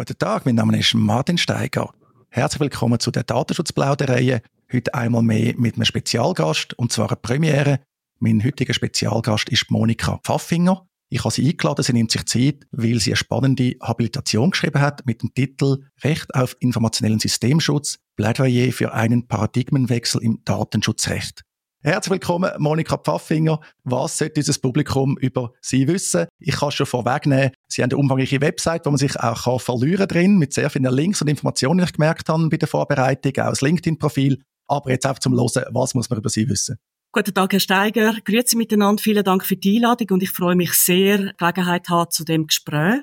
Guten Tag, mein Name ist Martin Steiger. Herzlich willkommen zu der Datenschutzplauderei. Heute einmal mehr mit einem Spezialgast, und zwar eine Premiere. Mein heutiger Spezialgast ist Monika Pfaffinger. Ich habe sie eingeladen, sie nimmt sich Zeit, weil sie eine spannende Habilitation geschrieben hat mit dem Titel Recht auf informationellen Systemschutz, Plädoyer für einen Paradigmenwechsel im Datenschutzrecht. Herzlich willkommen, Monika Pfaffinger. Was sollte unser Publikum über Sie wissen? Ich kann schon vorwegnehmen. Sie haben eine umfangreiche Website, wo man sich auch kann verlieren drin, mit sehr vielen Links und Informationen, die ich gemerkt habe bei der Vorbereitung, auch das LinkedIn-Profil. Aber jetzt einfach zum Hören, was muss man über Sie wissen? Guten Tag, Herr Steiger. Grüezi miteinander. Vielen Dank für die Einladung und ich freue mich sehr, Gelegenheit haben zu dem Gespräch.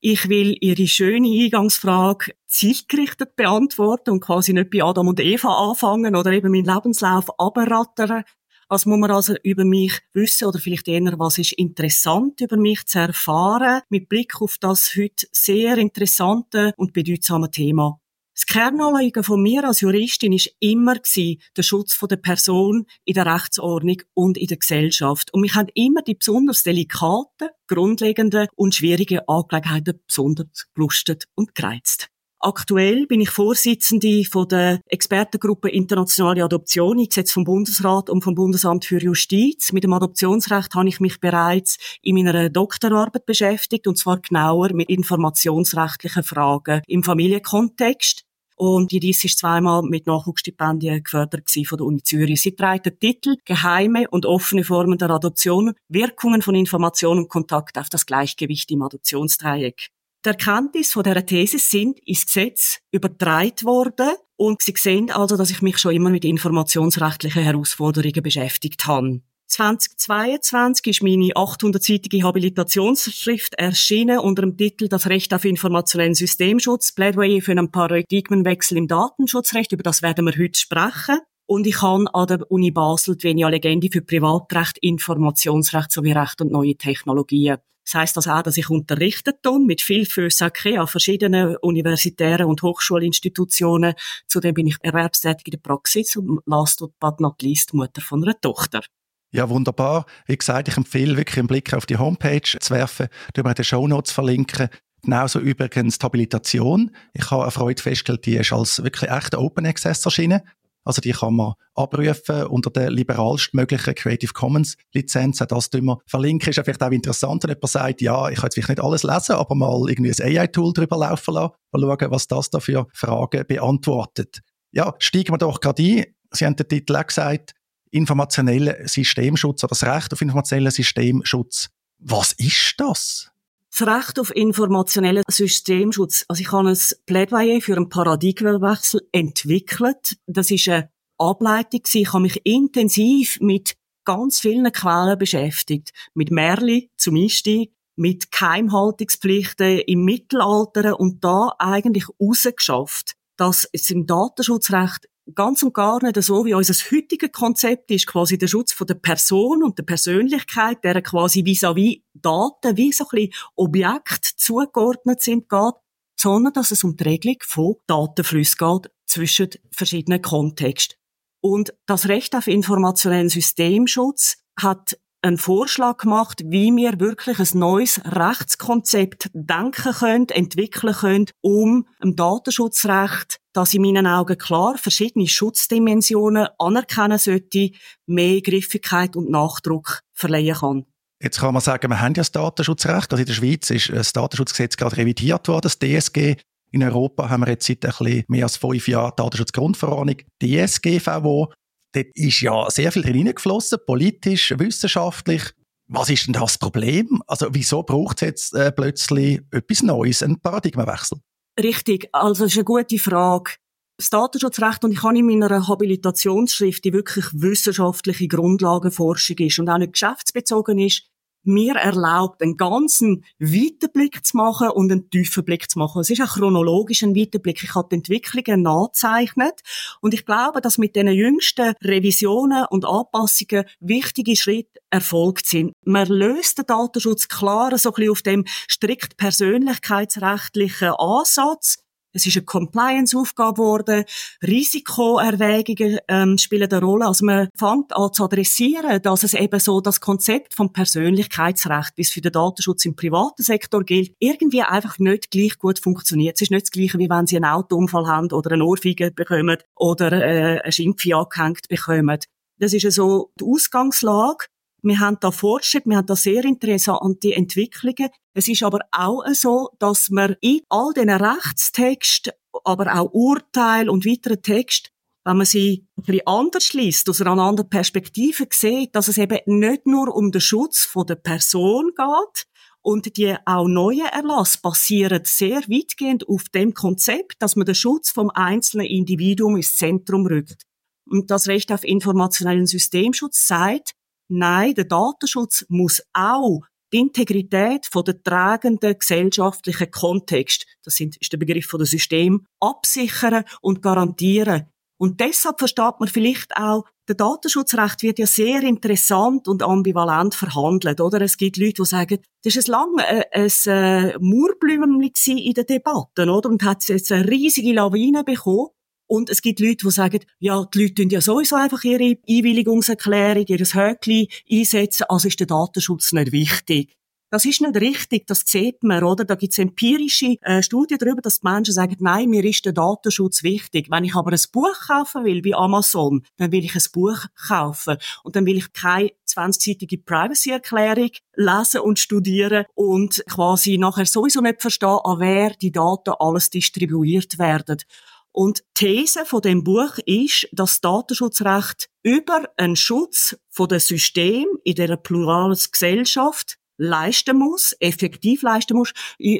Ich will Ihre schöne Eingangsfrage zielgerichtet beantworten und quasi nicht bei Adam und Eva anfangen oder eben meinen Lebenslauf abrattern. Was muss man also über mich wissen oder vielleicht eher, was ist interessant über mich zu erfahren mit Blick auf das heute sehr interessante und bedeutsame Thema das Kernanliegen von mir als Juristin ist immer der Schutz der Person in der Rechtsordnung und in der Gesellschaft. Und mich haben immer die besonders delikaten, grundlegenden und schwierigen Angelegenheiten besonders gelustet und gereizt. Aktuell bin ich Vorsitzende von der Expertengruppe Internationale Adoption, eingesetzt vom Bundesrat und vom Bundesamt für Justiz. Mit dem Adoptionsrecht habe ich mich bereits in meiner Doktorarbeit beschäftigt, und zwar genauer mit informationsrechtlichen Fragen im Familienkontext. Und die Dies ist zweimal mit Nachwuchsstipendien gefördert von der Uni Zürich. Sie trägt den Titel Geheime und offene Formen der Adoption, Wirkungen von Information und Kontakt auf das Gleichgewicht im Adoptionsdreieck. Die Erkenntnisse von dieser These sind ins Gesetz übertragen worden und Sie sehen also, dass ich mich schon immer mit informationsrechtlichen Herausforderungen beschäftigt habe. 2022 ist meine 800-seitige Habilitationsschrift erschienen unter dem Titel Das Recht auf informationellen Systemschutz, Plädoyer für einen Paradigmenwechsel im Datenschutzrecht. Über das werden wir heute sprechen. Und ich habe an der Uni Basel die Venia Legende für Privatrecht, Informationsrecht sowie Recht und neue Technologien. Das heisst also auch, dass ich unterrichtet tun mit viel Fösake an verschiedenen universitären und Hochschulinstitutionen. Zudem bin ich erwerbstätig in der Praxis und last but not least Mutter von einer Tochter. Ja, wunderbar. Wie gesagt, ich empfehle wirklich einen Blick auf die Homepage zu werfen, die wir den Show Notes verlinken. Genauso übrigens die Habilitation. Ich habe eine Freude festgestellt, die ist als wirklich echter Open Access erschienen. Also die kann man abrufen unter der liberalstmöglichen Creative Commons Lizenz. Auch das wir verlinken. Ist vielleicht auch interessant, wenn jemand sagt, ja, ich kann jetzt vielleicht nicht alles lesen, aber mal irgendwie ein AI-Tool drüber laufen lassen. Mal schauen, was das da für Fragen beantwortet. Ja, steigen wir doch gerade ein. Sie haben den Titel auch gesagt, informationellen Systemschutz oder das Recht auf informationellen Systemschutz. Was ist das? Das Recht auf informationellen Systemschutz. Also ich habe ein Plädoyer für einen Paradigmenwechsel entwickelt. Das ist eine Ableitung. Ich habe mich intensiv mit ganz vielen Quellen beschäftigt. Mit Merli zum Einstieg, mit Keimhaltungspflichten im Mittelalter und da eigentlich rausgeschafft, dass es im Datenschutzrecht ganz und gar nicht so, wie unser heutiges Konzept ist, quasi der Schutz von der Person und der Persönlichkeit, der quasi vis-à-vis -vis Daten, wie so ein bisschen Objekt zugeordnet sind, geht, sondern dass es um die Regelung von Datenflüssen geht zwischen verschiedenen Kontexten. Und das Recht auf informationellen Systemschutz hat einen Vorschlag gemacht, wie wir wirklich ein neues Rechtskonzept denken können, entwickeln können, um im Datenschutzrecht, das in meinen Augen klar verschiedene Schutzdimensionen anerkennen sollte, mehr Griffigkeit und Nachdruck verleihen kann. Jetzt kann man sagen, wir haben ja das Datenschutzrecht. Also in der Schweiz ist das Datenschutzgesetz gerade revidiert worden, das DSG. In Europa haben wir jetzt seit ein bisschen mehr als fünf Jahren Datenschutzgrundverordnung, DSGVO. Dort ist ja sehr viel hineingeflossen, politisch, wissenschaftlich. Was ist denn das Problem? Also wieso braucht es jetzt äh, plötzlich etwas Neues, einen Paradigmenwechsel? Richtig, also das ist eine gute Frage. Das Datenschutzrecht, und ich habe in meiner Habilitationsschrift, die wirklich wissenschaftliche Grundlagenforschung ist und auch nicht geschäftsbezogen ist, mir erlaubt, einen ganzen Weiterblick zu machen und einen tiefen Blick zu machen. Es ist ein Weiterblick. Ich habe die Entwicklungen nachzeichnet und ich glaube, dass mit den jüngsten Revisionen und Anpassungen wichtige Schritte erfolgt sind. Man löst den Datenschutz klar so ein bisschen auf dem strikt persönlichkeitsrechtlichen Ansatz Es ist eine Compliance-Aufgabe geworden. Risikoerwägungen ähm, spielen eine Rolle. Also man fängt an zu adressieren, dass es eben so das Konzept vom Persönlichkeitsrecht, wie es für den Datenschutz im privaten Sektor gilt, irgendwie einfach nicht gleich gut funktioniert. Es ist nicht das Gleiche, wie wenn Sie einen Autounfall haben oder eine Ohrfeige bekommen oder äh, eine Schimpfe angehängt bekommen. Das ist so die Ausgangslage. Wir haben da Fortschritt, wir haben da sehr interessante Entwicklungen. Es ist aber auch so, dass man in all diesen Rechtstexten, aber auch Urteil und weitere Texte, wenn man sie ein bisschen anders liest, aus einer anderen Perspektive sieht, dass es eben nicht nur um den Schutz der Person geht, und die auch neuen Erlass basieren sehr weitgehend auf dem Konzept, dass man den Schutz vom einzelnen Individuum ins Zentrum rückt. Und das Recht auf informationellen Systemschutz sagt, Nein, der Datenschutz muss auch die Integrität von der tragenden gesellschaftlichen Kontext, das ist der Begriff von der System, absichern und garantieren. Und deshalb versteht man vielleicht auch, der Datenschutzrecht wird ja sehr interessant und ambivalent verhandelt, oder? Es gibt Leute, die sagen, das ist lange äh, ein, ein äh, Murblümchen in den Debatten, oder? Und hat jetzt eine riesige Lawine bekommen. Und es gibt Leute, die sagen, ja, die Leute tun ja sowieso einfach ihre Einwilligungserklärung, ihr Höckli einsetzen, also ist der Datenschutz nicht wichtig. Das ist nicht richtig, das sieht man, oder? Da gibt es empirische äh, Studien darüber, dass die Menschen sagen, nein, mir ist der Datenschutz wichtig. Wenn ich aber ein Buch kaufen will, wie Amazon, dann will ich ein Buch kaufen. Und dann will ich keine 20-seitige Privacy-Erklärung lesen und studieren und quasi nachher sowieso nicht verstehen, an wer die Daten alles distribuiert werden. Und die These von dem Buch ist, dass das Datenschutzrecht über einen Schutz von dem System in der pluralen Gesellschaft leisten muss, effektiv leisten muss,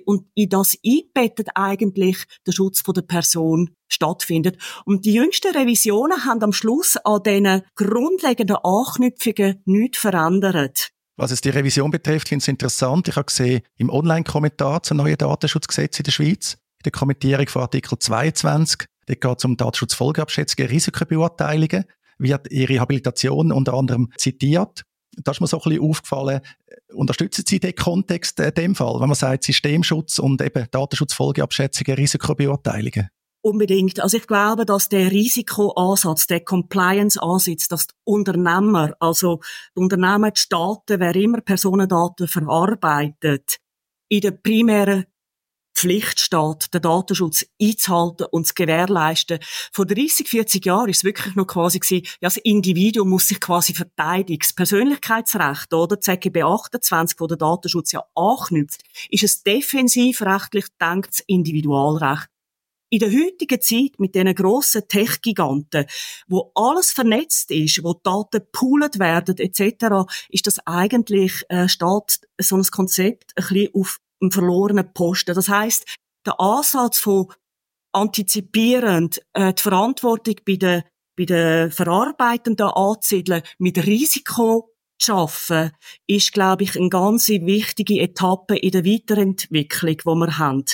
und in das einbettet eigentlich der Schutz der Person stattfindet. Und die jüngsten Revisionen haben am Schluss an diesen grundlegenden Anknüpfungen nichts verändert. Was es die Revision betrifft, finde ich es interessant. Ich habe gesehen, im Online-Kommentar zum neuen Datenschutzgesetz in der Schweiz, in der Kommentierung von Artikel 22. Dort geht es um Datenschutzfolgeabschätzungen, Risikobeurteilungen, wird ihre Habilitation unter anderem zitiert. Da ist mir so ein bisschen aufgefallen, unterstützen Sie den Kontext in dem Fall, wenn man sagt Systemschutz und eben Datenschutzfolgeabschätzungen, Risikobeurteilungen? Unbedingt. Also ich glaube, dass der Risikoansatz, der Compliance-Ansatz, dass die Unternehmer, also die Unternehmen, die Staaten, wer immer Personendaten verarbeitet, in der primären Pflicht steht, den Datenschutz einzuhalten und zu gewährleisten. Vor 30, 40 Jahren ist es wirklich noch quasi gewesen, ja, das Individuum muss sich quasi verteidigen. Das Persönlichkeitsrecht, oder? ZGB 28, wo der Datenschutz ja anknüpft, ist es defensivrechtlich gedanktes Individualrecht. In der heutigen Zeit mit diesen grossen Tech-Giganten, wo alles vernetzt ist, wo Daten poolet werden etc., ist das eigentlich äh, steht so ein Konzept ein bisschen auf einen verlorenen Posten. Das heißt, der Ansatz von antizipierend äh, die Verantwortung bei den bei den Verarbeitenden anzusiedeln, mit Risiko zu schaffen, ist, glaube ich, eine ganz wichtige Etappe in der Weiterentwicklung, die wir haben.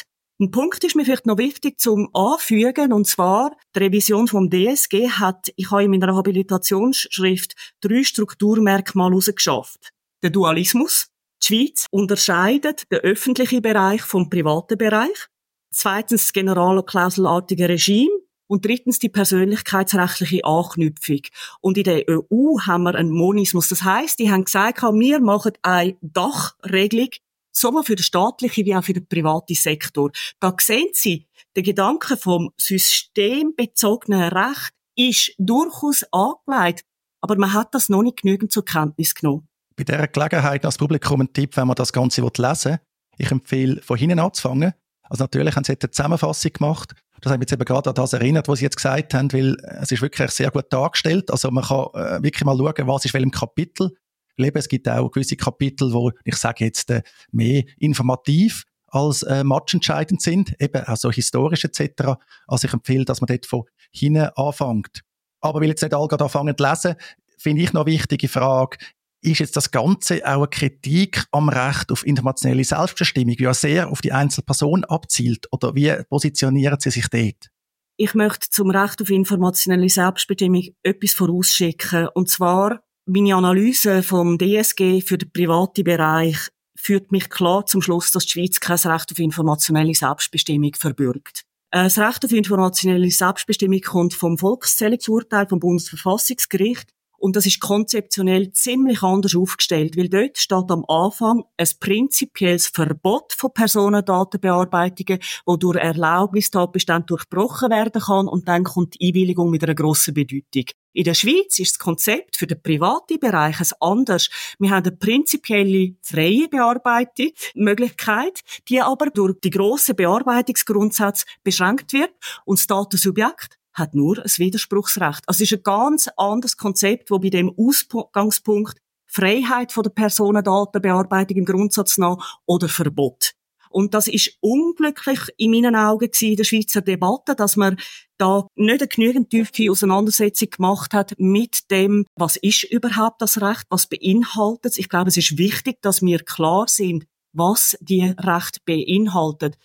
Ein Punkt ist mir vielleicht noch wichtig zum Anfügen, und zwar, die Revision vom DSG hat, ich habe in meiner Habilitationsschrift drei Strukturmerkmale herausgeschafft. Der Dualismus, die Schweiz unterscheidet den öffentlichen Bereich vom privaten Bereich. Zweitens das generalklausulartige Regime. Und drittens die persönlichkeitsrechtliche Anknüpfung. Und in der EU haben wir einen Monismus. Das heißt, die haben gesagt, wir machen eine Dachregelung, sowohl für den staatlichen wie auch für den privaten Sektor. Da sehen Sie, der Gedanke vom systembezogenen Recht ist durchaus angelegt, aber man hat das noch nicht genügend zur Kenntnis genommen bei dieser Gelegenheit als Publikum ein Tipp, wenn man das Ganze lesen will. Ich empfehle, von hinten anzufangen. Also natürlich haben sie eine Zusammenfassung gemacht. Das hat mich jetzt eben gerade an das erinnert, was sie jetzt gesagt haben, weil es ist wirklich sehr gut dargestellt. Also man kann äh, wirklich mal schauen, was ist welchem Kapitel. Leben, es gibt auch gewisse Kapitel, wo ich sage jetzt äh, mehr informativ als äh, matchentscheidend sind, eben auch so historisch etc. Also ich empfehle, dass man dort von hinten anfängt. Aber weil jetzt nicht alle gerade anfangen zu lesen, finde ich noch eine wichtige Frage, ist jetzt das Ganze auch eine Kritik am Recht auf informationelle Selbstbestimmung, wie ja sehr auf die Einzelperson abzielt? Oder wie positionieren Sie sich dort? Ich möchte zum Recht auf informationelle Selbstbestimmung etwas vorausschicken. Und zwar, meine Analyse vom DSG für den privaten Bereich führt mich klar zum Schluss, dass die Schweiz kein Recht auf informationelle Selbstbestimmung verbürgt. Das Recht auf informationelle Selbstbestimmung kommt vom Volkszählungsurteil vom Bundesverfassungsgericht. Und das ist konzeptionell ziemlich anders aufgestellt, weil dort steht am Anfang ein prinzipielles Verbot von Personendatenbearbeitungen, wo durch Erlaubnistatbestand durchbrochen werden kann und dann kommt die Einwilligung mit einer grossen Bedeutung. In der Schweiz ist das Konzept für den privaten Bereich ein anders. Wir haben eine prinzipielle freie Bearbeitungsmöglichkeit, die aber durch die grossen Bearbeitungsgrundsätze beschränkt wird und das Datensubjekt hat nur ein Widerspruchsrecht. Also es ist ein ganz anderes Konzept, wo bei dem Ausgangspunkt Freiheit von der Personendatenbearbeitung im Grundsatz nach oder Verbot. Und das ist unglücklich in meinen Augen in der Schweizer Debatte, dass man da nicht eine genügend tiefe Auseinandersetzung gemacht hat mit dem, was ist überhaupt das Recht, was beinhaltet es. Ich glaube, es ist wichtig, dass wir klar sind, was die Recht beinhaltet.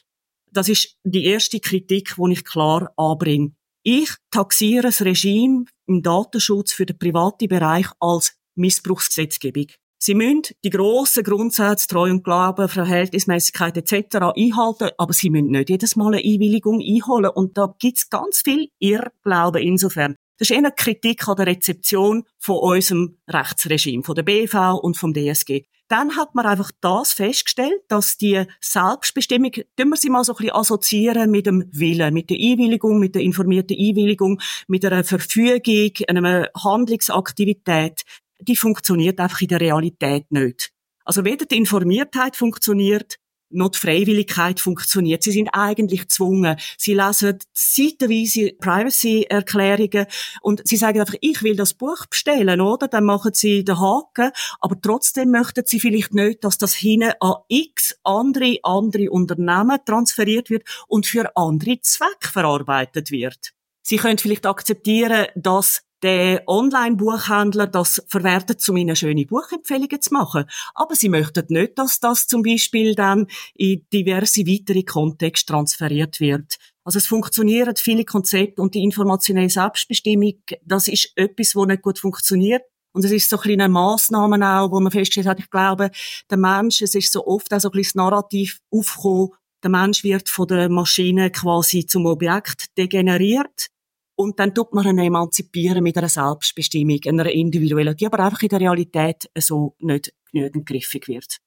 Das ist die erste Kritik, die ich klar anbringe. Ich taxiere das Regime im Datenschutz für den privaten Bereich als Missbrauchsgesetzgebung. Sie müssen die grossen Grundsätze, Treu und Glauben, Verhältnismäßigkeit etc. einhalten, aber sie müssen nicht jedes Mal eine Einwilligung einholen. Und da gibt's ganz viel Irrglauben insofern. Das ist eher eine Kritik an der Rezeption von unserem Rechtsregime, von der BV und vom DSG. Dann hat man einfach das festgestellt, dass die Selbstbestimmung, tun wir sie mal so ein bisschen assoziieren mit dem Willen, mit der Einwilligung, mit der informierten Einwilligung, mit einer Verfügung, einer Handlungsaktivität, die funktioniert einfach in der Realität nicht. Also weder die Informiertheit funktioniert, noch die Freiwilligkeit funktioniert. Sie sind eigentlich gezwungen. Sie lesen seitenweise Privacy-Erklärungen und sie sagen einfach, ich will das Buch bestellen, oder? Dann machen sie den Haken, aber trotzdem möchten sie vielleicht nicht, dass das hinten an x andere, andere Unternehmen transferiert wird und für andere Zwecke verarbeitet wird. Sie können vielleicht akzeptieren, dass der Online-Buchhändler das verwertet, um ihnen schöne Buchempfehlungen zu machen. Aber sie möchten nicht, dass das zum Beispiel dann in diverse weitere Kontexte transferiert wird. Also es funktionieren viele Konzepte und die informationelle Selbstbestimmung, das ist etwas, wo nicht gut funktioniert. Und es ist so ein kleine Massnahmen auch, wo man festgestellt hat, ich glaube, der Mensch, es ist so oft auch so ein bisschen das Narrativ aufgekommen, der Mensch wird von der Maschine quasi zum Objekt degeneriert. Und dann tut man ihn emanzipieren mit einer Selbstbestimmung, einer individuellen, die aber einfach in der Realität so nicht genügend griffig wird.